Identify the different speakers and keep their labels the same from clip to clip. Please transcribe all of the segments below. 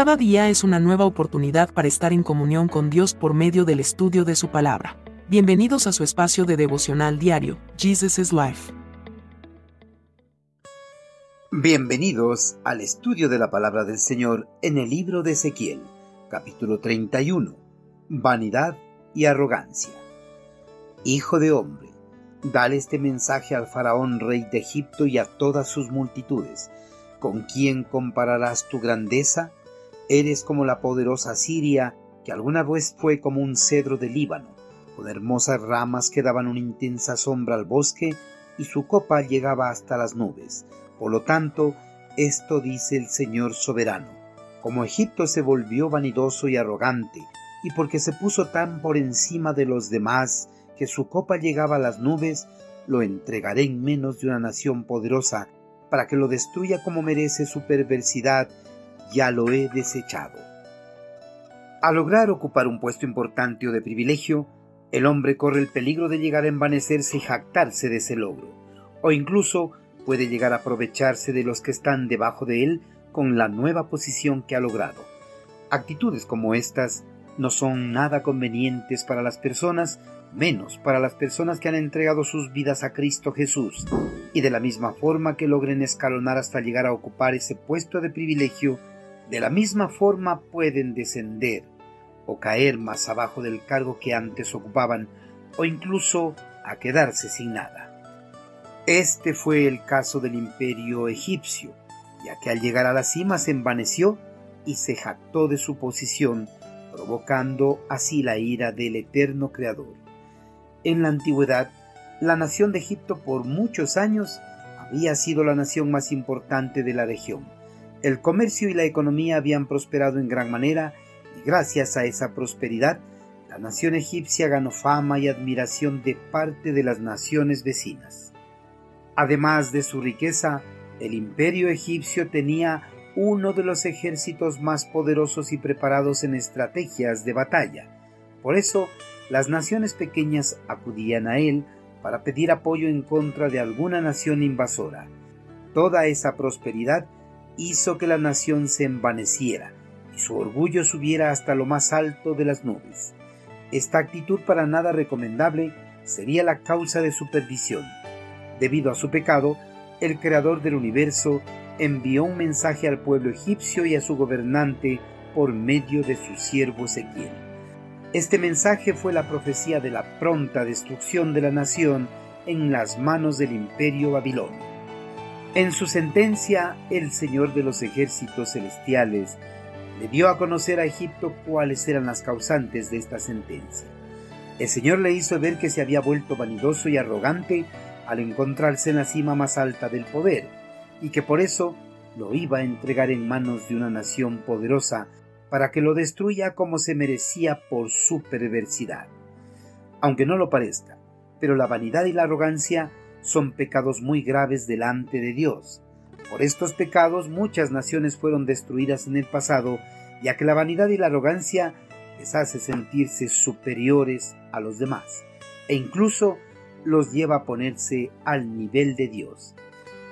Speaker 1: Cada día es una nueva oportunidad para estar en comunión con Dios por medio del estudio de su palabra. Bienvenidos a su espacio de devocional diario, Jesus is Life.
Speaker 2: Bienvenidos al estudio de la palabra del Señor en el libro de Ezequiel, capítulo 31. Vanidad y arrogancia. Hijo de hombre, dale este mensaje al faraón rey de Egipto y a todas sus multitudes. ¿Con quién compararás tu grandeza? Eres como la poderosa Siria, que alguna vez fue como un cedro de Líbano, con hermosas ramas que daban una intensa sombra al bosque, y su copa llegaba hasta las nubes. Por lo tanto, esto dice el Señor soberano. Como Egipto se volvió vanidoso y arrogante, y porque se puso tan por encima de los demás que su copa llegaba a las nubes, lo entregaré en menos de una nación poderosa, para que lo destruya como merece su perversidad ya lo he desechado. Al lograr ocupar un puesto importante o de privilegio, el hombre corre el peligro de llegar a envanecerse y jactarse de ese logro, o incluso puede llegar a aprovecharse de los que están debajo de él con la nueva posición que ha logrado. Actitudes como estas no son nada convenientes para las personas, menos para las personas que han entregado sus vidas a Cristo Jesús, y de la misma forma que logren escalonar hasta llegar a ocupar ese puesto de privilegio, de la misma forma pueden descender o caer más abajo del cargo que antes ocupaban o incluso a quedarse sin nada. Este fue el caso del imperio egipcio, ya que al llegar a la cima se envaneció y se jactó de su posición, provocando así la ira del eterno Creador. En la antigüedad, la nación de Egipto por muchos años había sido la nación más importante de la región el comercio y la economía habían prosperado en gran manera y gracias a esa prosperidad la nación egipcia ganó fama y admiración de parte de las naciones vecinas. Además de su riqueza, el imperio egipcio tenía uno de los ejércitos más poderosos y preparados en estrategias de batalla. Por eso, las naciones pequeñas acudían a él para pedir apoyo en contra de alguna nación invasora. Toda esa prosperidad hizo que la nación se envaneciera y su orgullo subiera hasta lo más alto de las nubes. Esta actitud para nada recomendable sería la causa de su perdición. Debido a su pecado, el Creador del universo envió un mensaje al pueblo egipcio y a su gobernante por medio de su siervo Ezequiel. Este mensaje fue la profecía de la pronta destrucción de la nación en las manos del imperio babilonio. En su sentencia, el Señor de los ejércitos celestiales le dio a conocer a Egipto cuáles eran las causantes de esta sentencia. El Señor le hizo ver que se había vuelto vanidoso y arrogante al encontrarse en la cima más alta del poder, y que por eso lo iba a entregar en manos de una nación poderosa para que lo destruya como se merecía por su perversidad. Aunque no lo parezca, pero la vanidad y la arrogancia son pecados muy graves delante de Dios. Por estos pecados muchas naciones fueron destruidas en el pasado, ya que la vanidad y la arrogancia les hace sentirse superiores a los demás, e incluso los lleva a ponerse al nivel de Dios.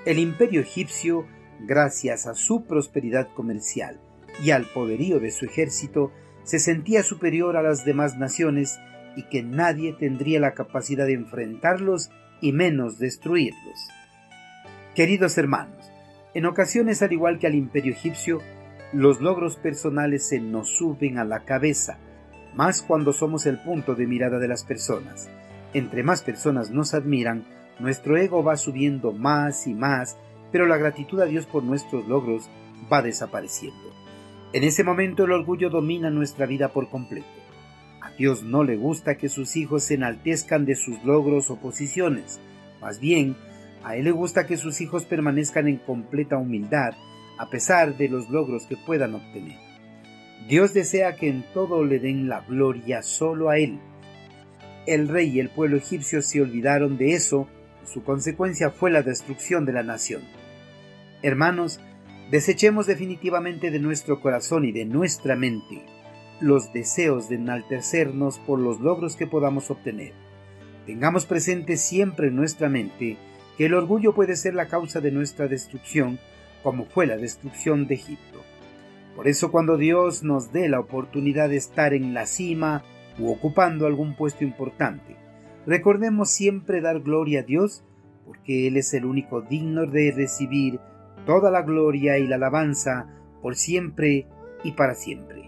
Speaker 2: El imperio egipcio, gracias a su prosperidad comercial y al poderío de su ejército, se sentía superior a las demás naciones y que nadie tendría la capacidad de enfrentarlos y menos destruirlos. Queridos hermanos, en ocasiones al igual que al imperio egipcio, los logros personales se nos suben a la cabeza, más cuando somos el punto de mirada de las personas. Entre más personas nos admiran, nuestro ego va subiendo más y más, pero la gratitud a Dios por nuestros logros va desapareciendo. En ese momento el orgullo domina nuestra vida por completo. Dios no le gusta que sus hijos se enaltezcan de sus logros o posiciones. Más bien, a Él le gusta que sus hijos permanezcan en completa humildad a pesar de los logros que puedan obtener. Dios desea que en todo le den la gloria solo a Él. El rey y el pueblo egipcio se olvidaron de eso, su consecuencia fue la destrucción de la nación. Hermanos, desechemos definitivamente de nuestro corazón y de nuestra mente los deseos de enaltecernos por los logros que podamos obtener. Tengamos presente siempre en nuestra mente que el orgullo puede ser la causa de nuestra destrucción, como fue la destrucción de Egipto. Por eso cuando Dios nos dé la oportunidad de estar en la cima u ocupando algún puesto importante, recordemos siempre dar gloria a Dios porque Él es el único digno de recibir toda la gloria y la alabanza por siempre y para siempre.